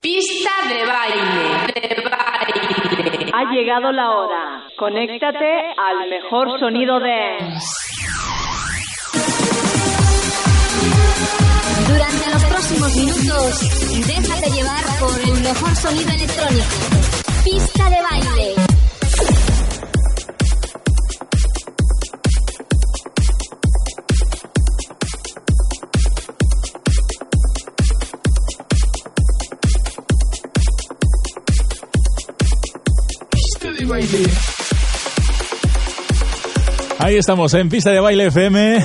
Pista de baile, de baile. Ha llegado la hora. Conéctate al mejor sonido de... Durante los próximos minutos, déjate llevar por el mejor sonido electrónico. Pista de baile. Ahí estamos en Pista de Baile FM,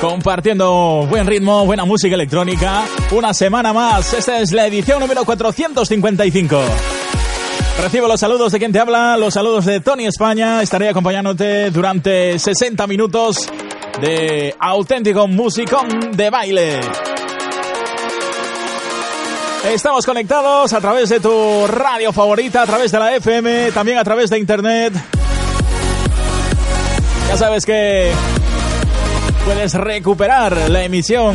compartiendo buen ritmo, buena música electrónica. Una semana más, esta es la edición número 455. Recibo los saludos de quien te habla, los saludos de Tony España. Estaré acompañándote durante 60 minutos de auténtico musicón de baile. Estamos conectados a través de tu radio favorita, a través de la FM, también a través de internet. Ya sabes que puedes recuperar la emisión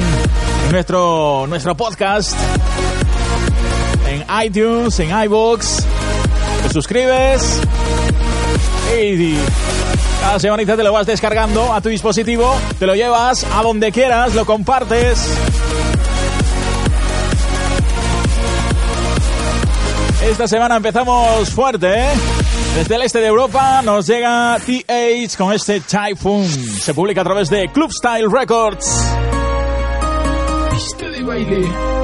en nuestro, nuestro podcast en iTunes, en iBooks. Te suscribes y cada semanita te lo vas descargando a tu dispositivo, te lo llevas a donde quieras, lo compartes. Esta semana empezamos fuerte, ¿eh? Desde el este de Europa nos llega TH con este Typhoon. Se publica a través de Club Style Records. Pista de baile.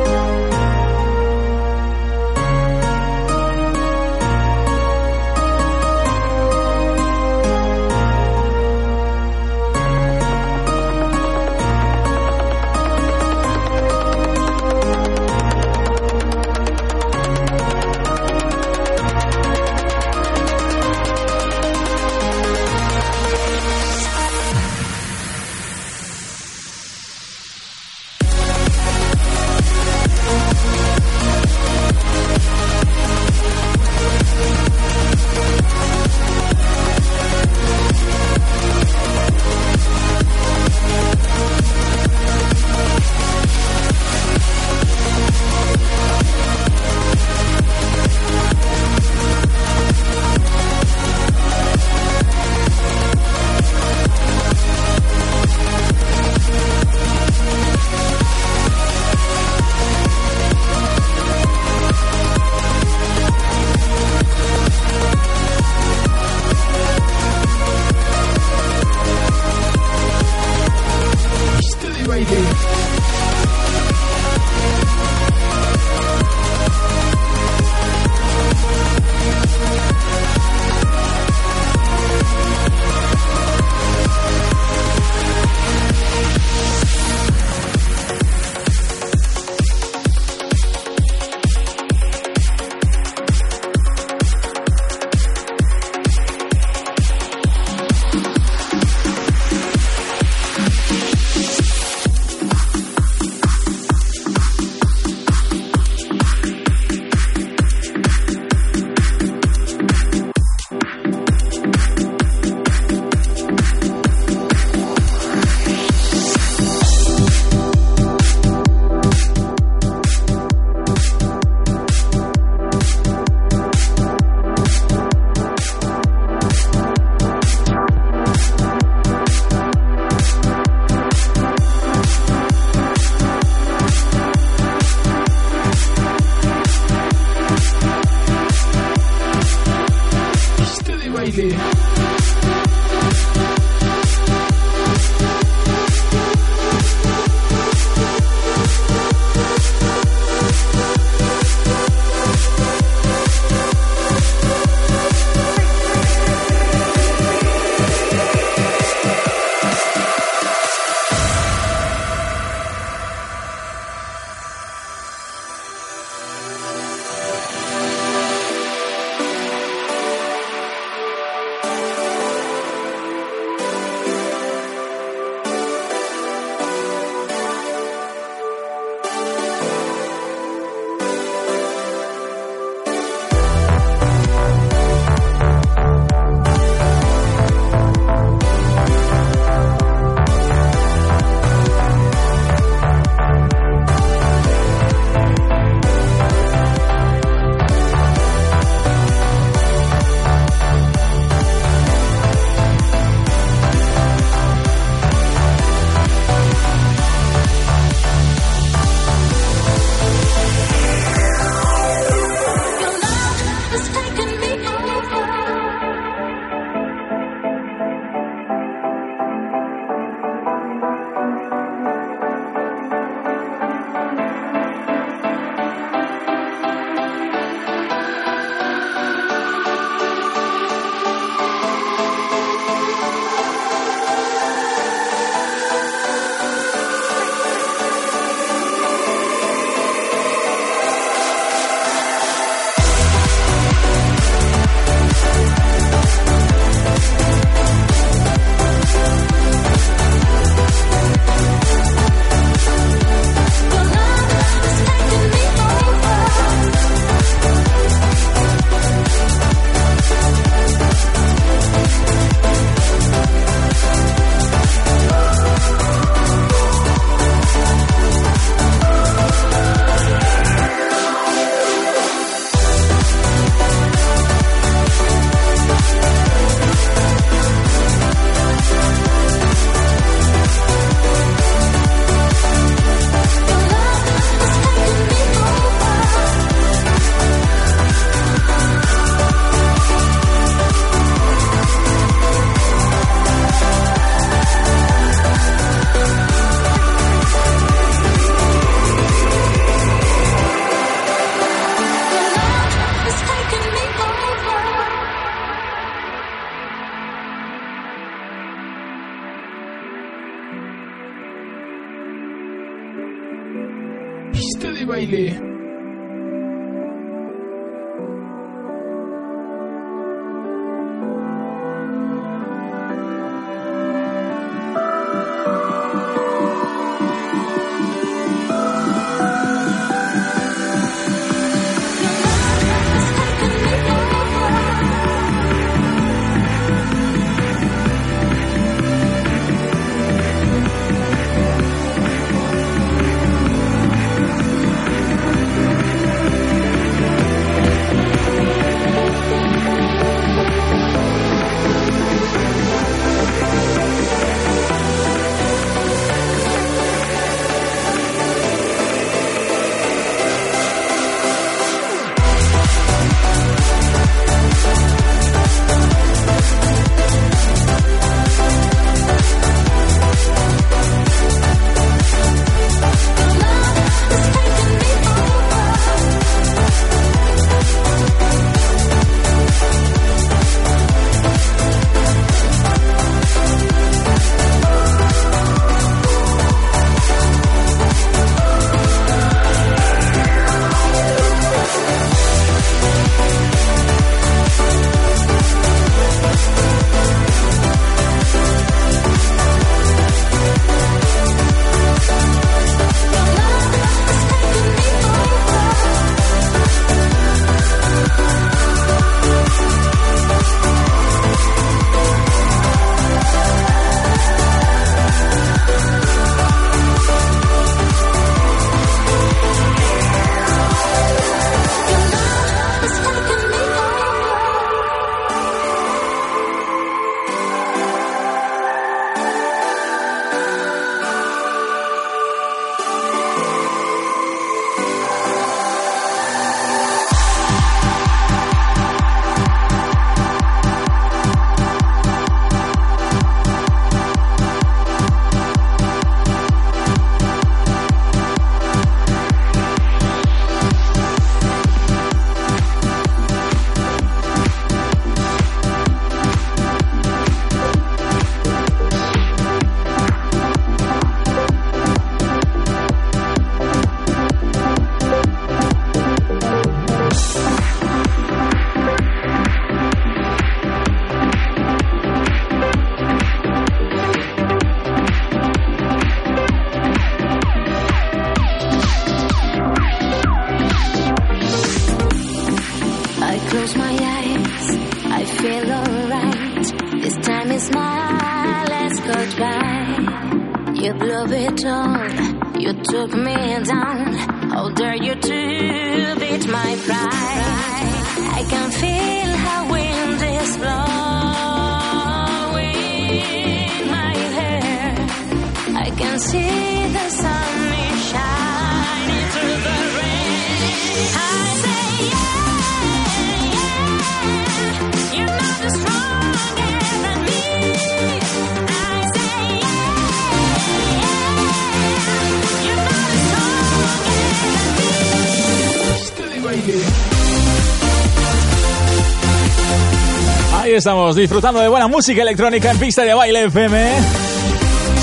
Estamos disfrutando de buena música electrónica en pista de baile FM.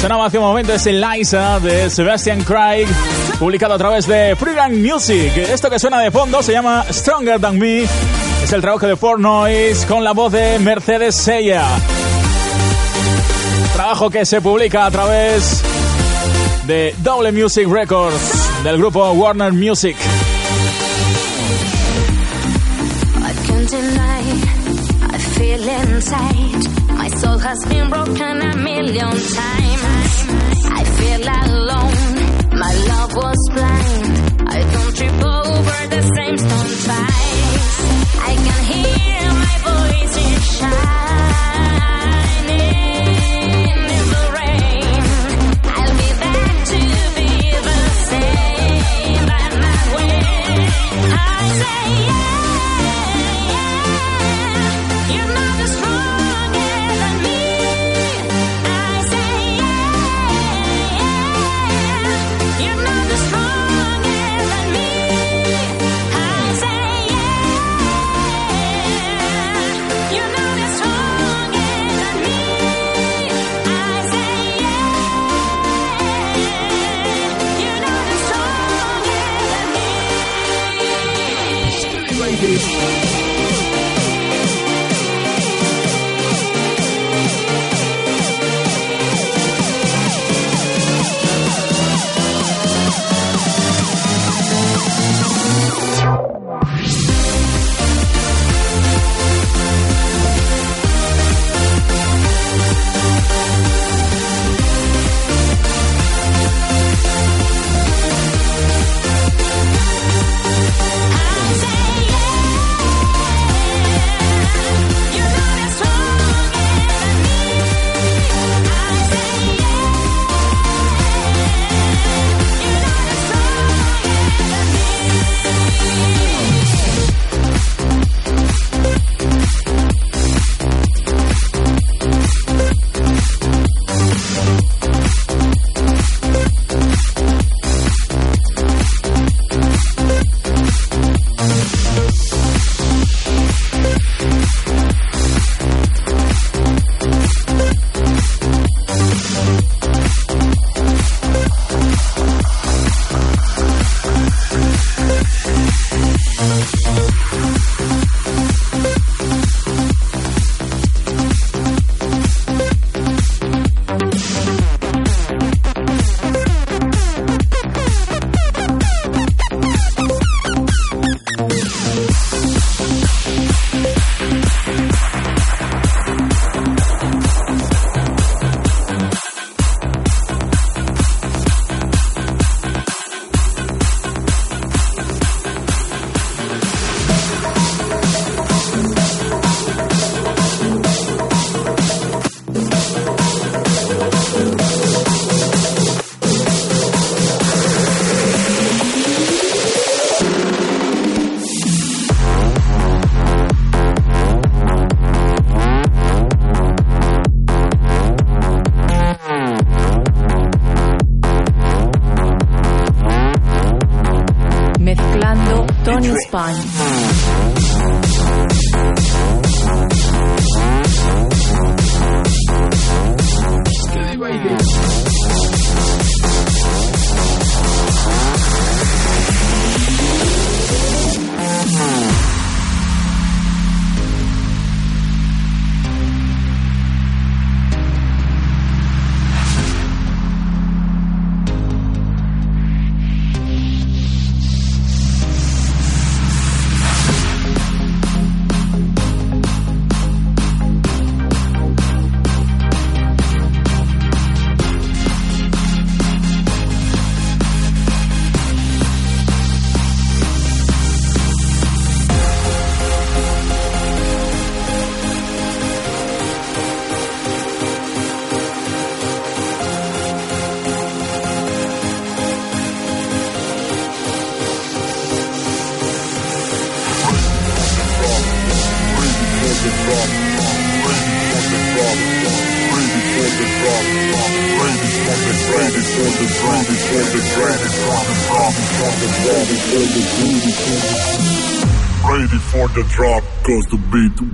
Sonaba hace un momento ese Liza de Sebastian Craig, publicado a través de Freeland Music. Esto que suena de fondo se llama Stronger Than Me. Es el trabajo de Four Noise con la voz de Mercedes Sella. Trabajo que se publica a través de Double Music Records del grupo Warner Music. Inside. My soul has been broken a million times. I feel alone. My love was blind. I don't trip over the same stone twice. I can hear my voice in shining in the rain. I'll be back to be the same by my way. I say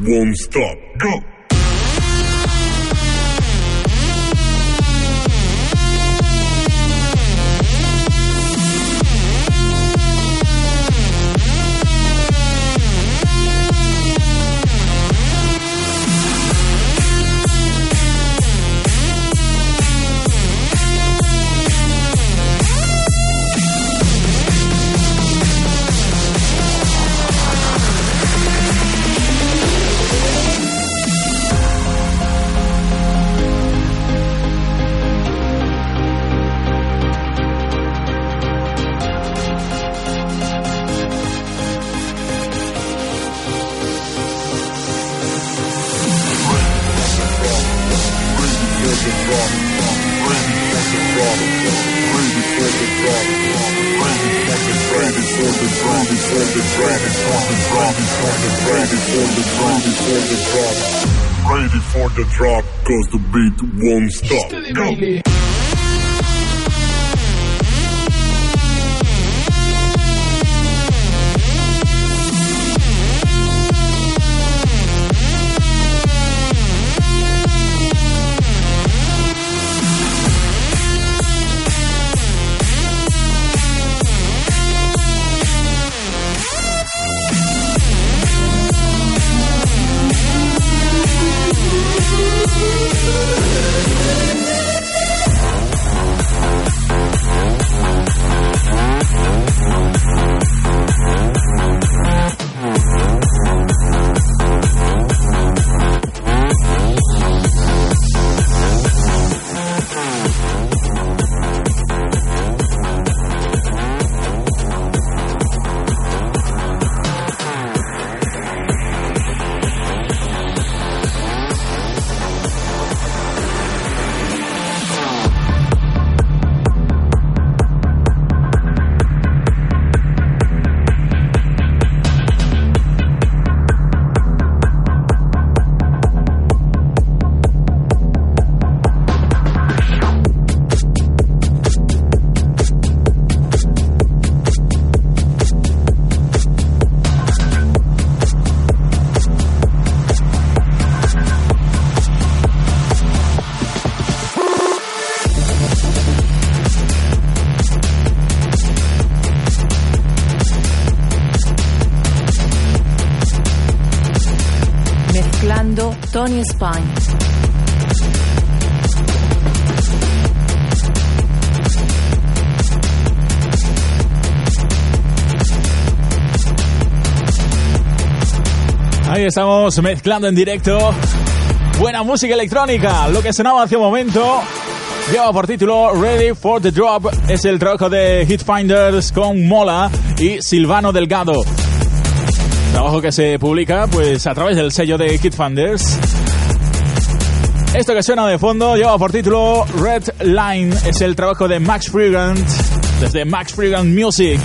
won't stop. Ready for the drop, cause the beat won't stop. Go. Estamos mezclando en directo buena música electrónica. Lo que sonaba hace un momento lleva por título Ready for the Drop. Es el trabajo de Hitfinders con Mola y Silvano Delgado. Trabajo que se publica pues a través del sello de Hitfinders. Esto que suena de fondo lleva por título Red Line. Es el trabajo de Max Frigant desde Max Frigant Music.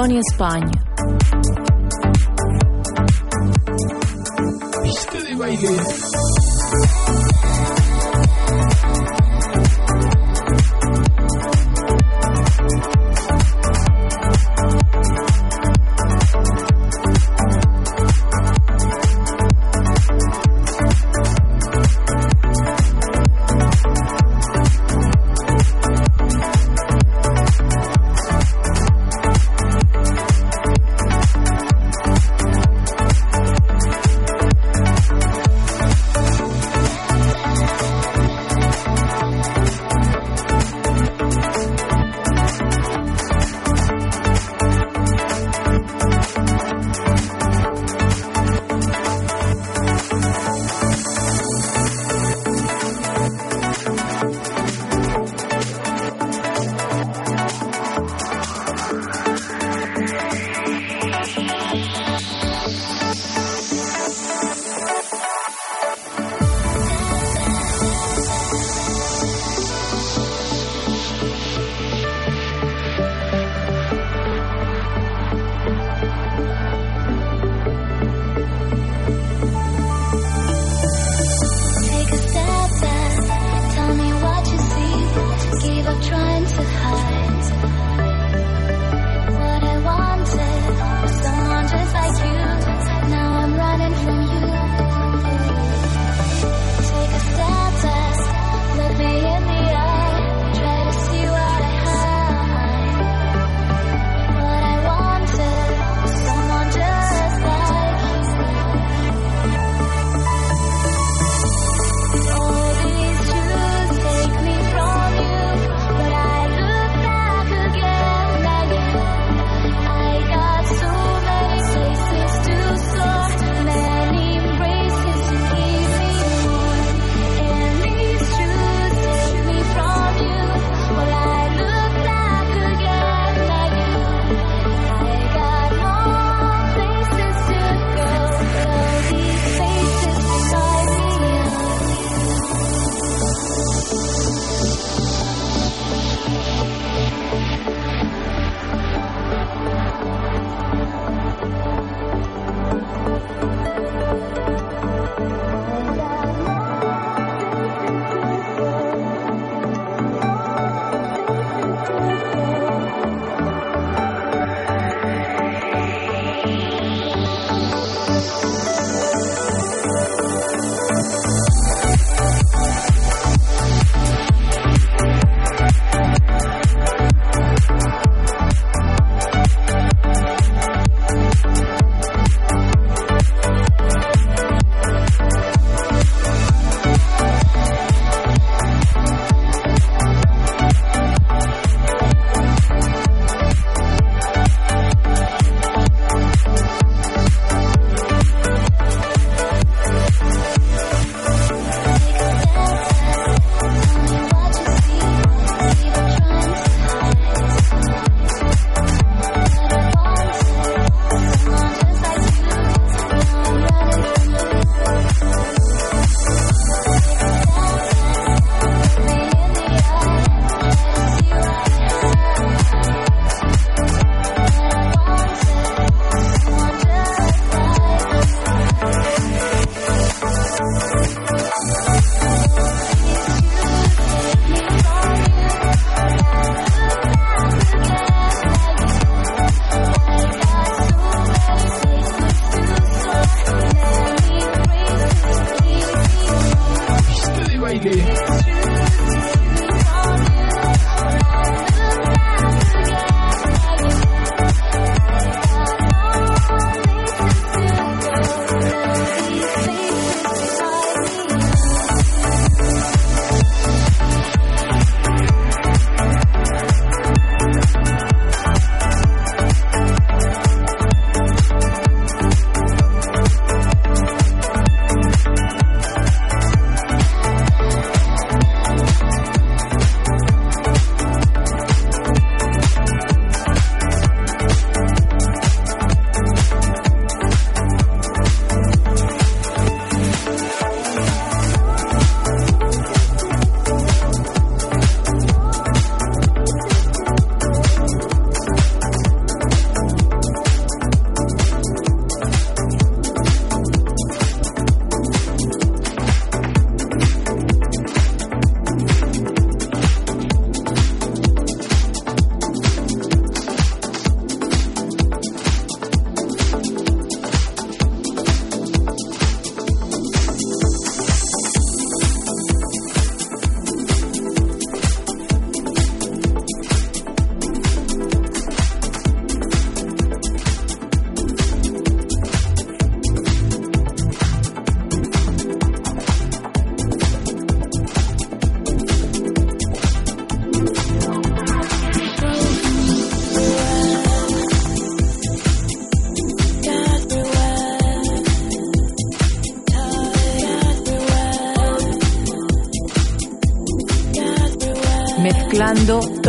Tony España. Baile.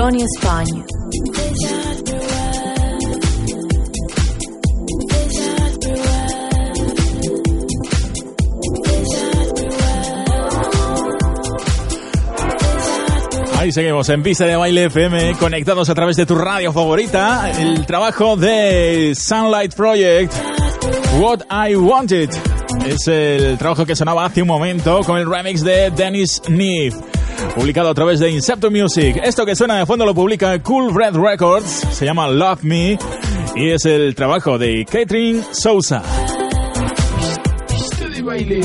España. Ahí seguimos en Pista de Baile FM, conectados a través de tu radio favorita. El trabajo de Sunlight Project, What I Wanted. Es el trabajo que sonaba hace un momento con el remix de Dennis Neef, publicado a través de Inceptor Music. Esto que suena de fondo lo publica Cool Red Records, se llama Love Me y es el trabajo de Catherine Sousa. Baile.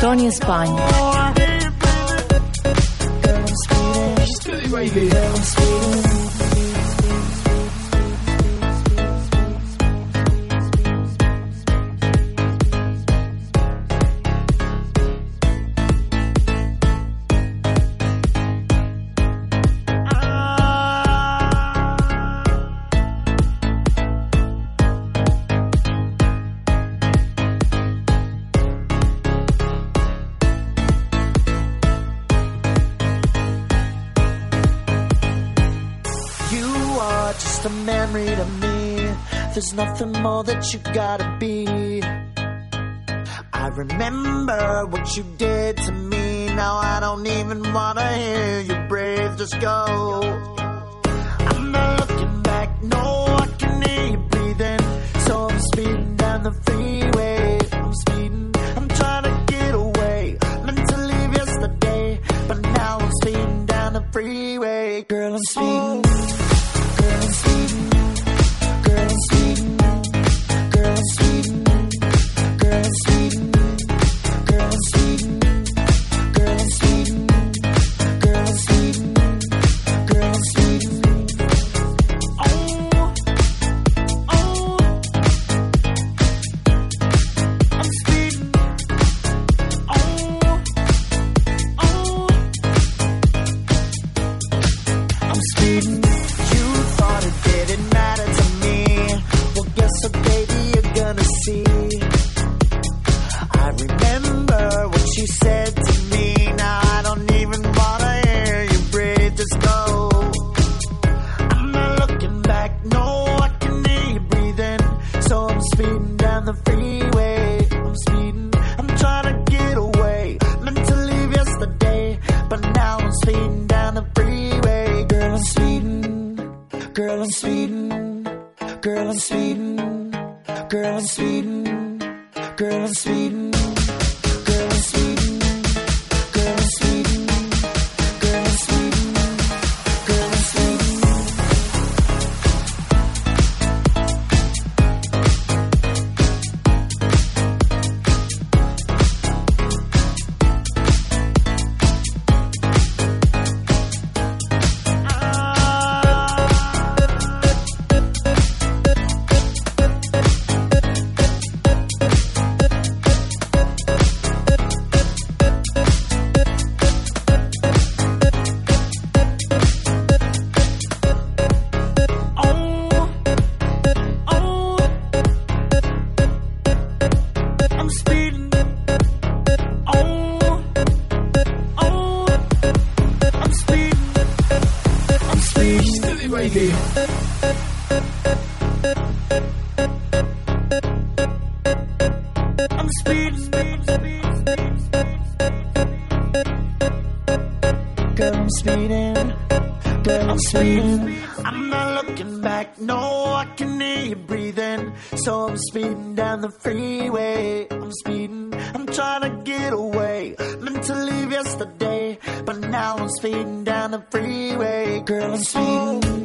Tony España. what you gotta be. I remember what you did to me. Now I don't even wanna hear you breathe. Just go. gonna see. I remember what you said to me. the freeway, girl, I'm speeding.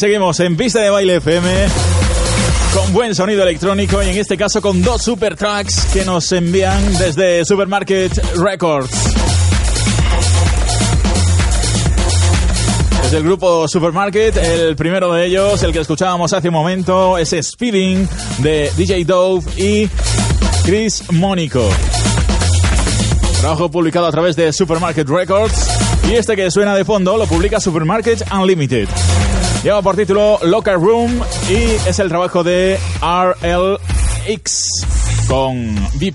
Seguimos en Pista de Baile FM con buen sonido electrónico y en este caso con dos super tracks que nos envían desde Supermarket Records. Desde el grupo Supermarket, el primero de ellos, el que escuchábamos hace un momento, es Speeding de DJ Dove y Chris Mónico. Trabajo publicado a través de Supermarket Records y este que suena de fondo lo publica Supermarket Unlimited. Lleva por título Locker Room y es el trabajo de RLX con B.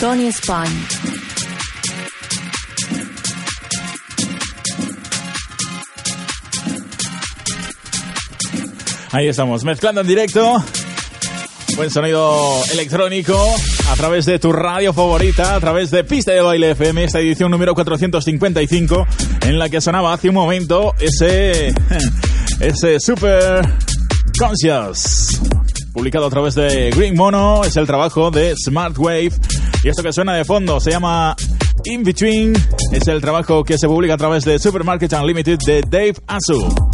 Tony España. Ahí estamos, mezclando en directo. Buen sonido electrónico a través de tu radio favorita, a través de Pista de Baile FM, esta edición número 455, en la que sonaba hace un momento ese, ese Super Conscious. Publicado a través de Green Mono, es el trabajo de Smart Wave. Y esto que suena de fondo se llama In Between, es el trabajo que se publica a través de Supermarket Unlimited de Dave Azu.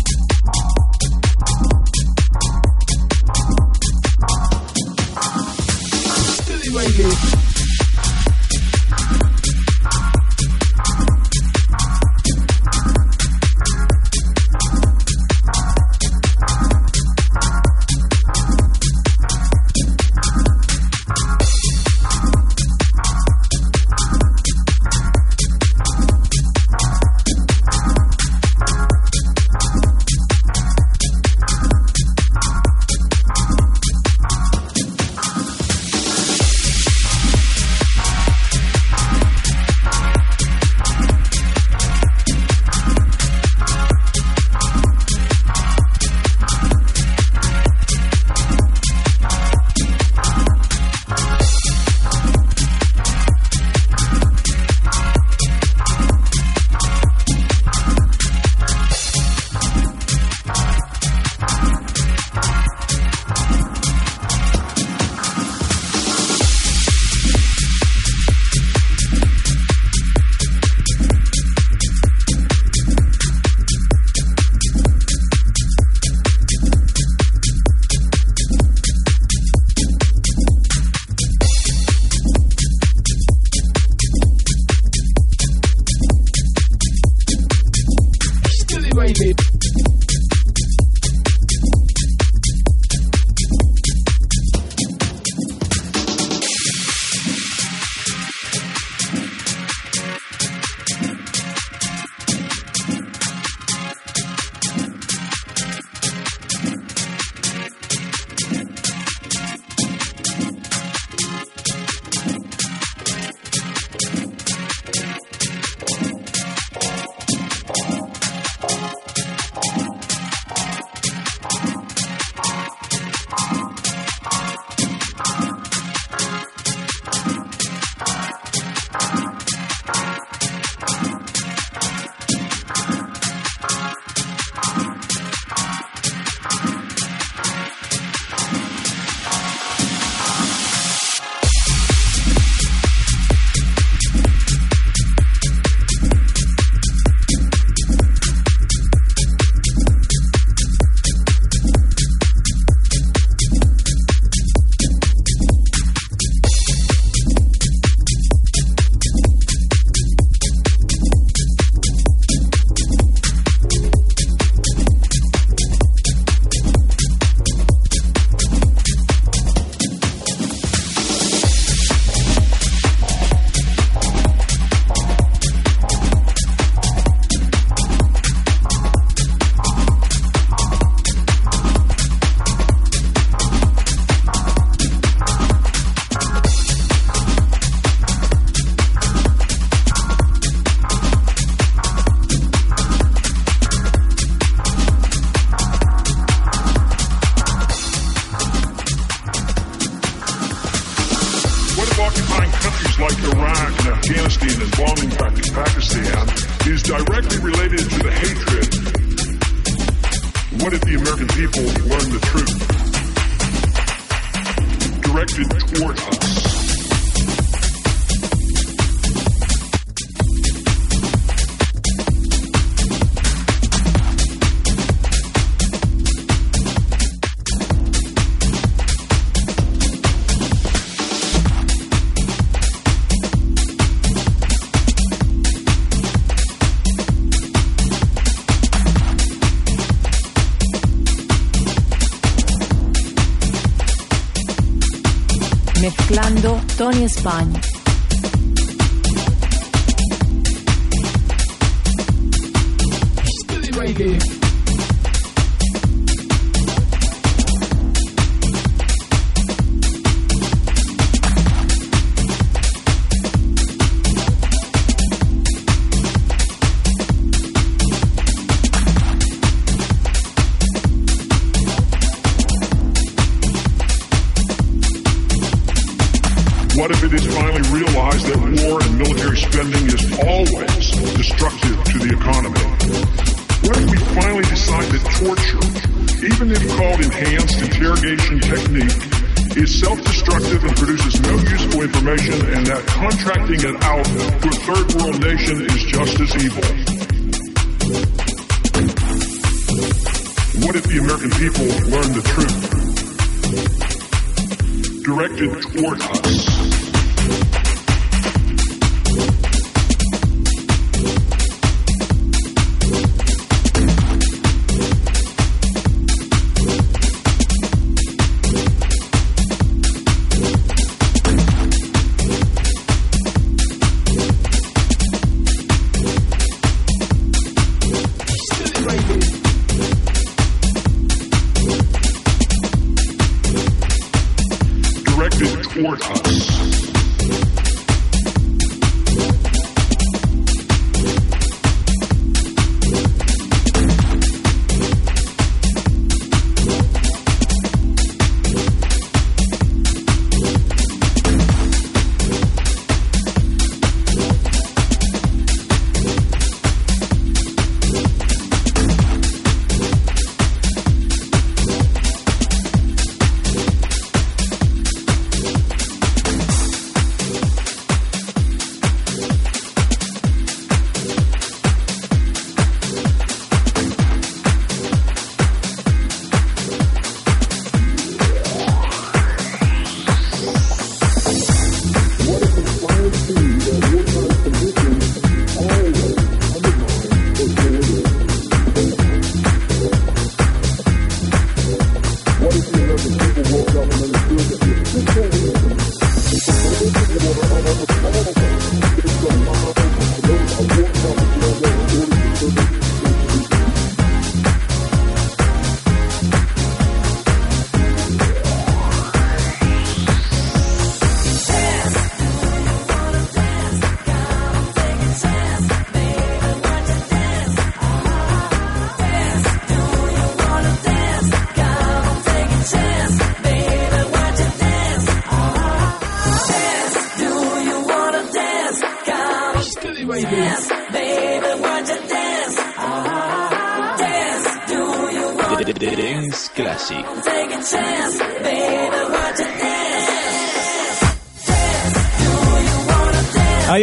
España.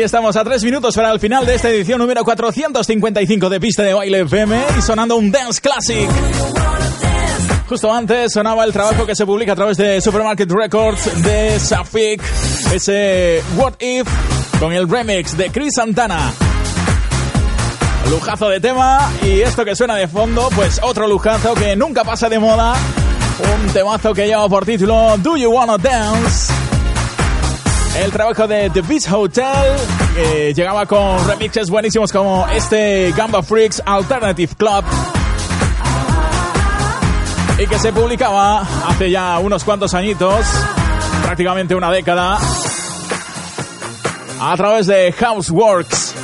Estamos a tres minutos para el final de esta edición número 455 de Pista de Baile FM y sonando un Dance Classic. Justo antes sonaba el trabajo que se publica a través de Supermarket Records de Safik, ese What If con el remix de Chris Santana. Lujazo de tema y esto que suena de fondo, pues otro lujazo que nunca pasa de moda. Un temazo que lleva por título Do You Wanna Dance? El trabajo de The Beach Hotel que llegaba con remixes buenísimos como este Gamba Freaks Alternative Club y que se publicaba hace ya unos cuantos añitos, prácticamente una década, a través de Houseworks.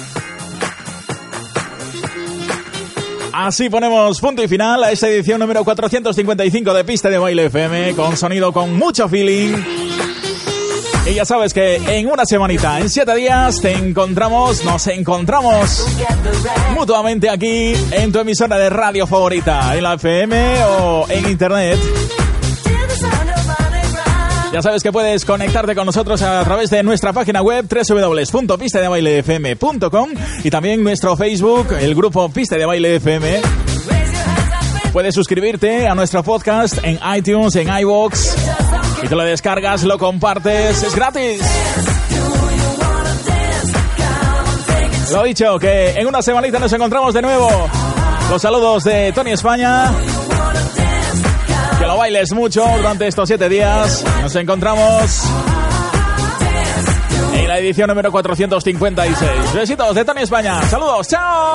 Así ponemos punto y final a esta edición número 455 de Pista de Baile FM, con sonido con mucho feeling. Y ya sabes que en una semanita, en siete días, te encontramos, nos encontramos mutuamente aquí en tu emisora de radio favorita, en la FM o en internet. Ya sabes que puedes conectarte con nosotros a través de nuestra página web www.pistadebailefm.com y también nuestro Facebook, el grupo Pista de Baile FM. Puedes suscribirte a nuestro podcast en iTunes, en iVoox y te lo descargas, lo compartes, es gratis. Lo dicho, que en una semanita nos encontramos de nuevo. Los saludos de Tony España. Que lo bailes mucho durante estos siete días. Nos encontramos en la edición número 456. Besitos de Tony España. Saludos, chao.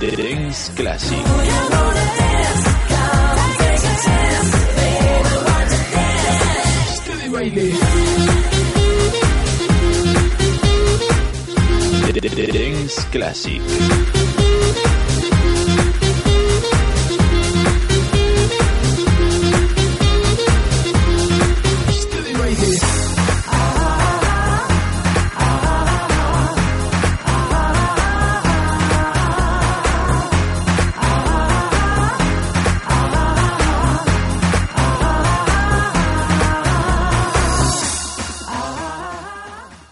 Dance Classic. Dance Classic.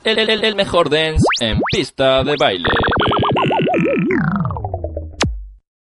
El, el- el mejor dance en pista de baile.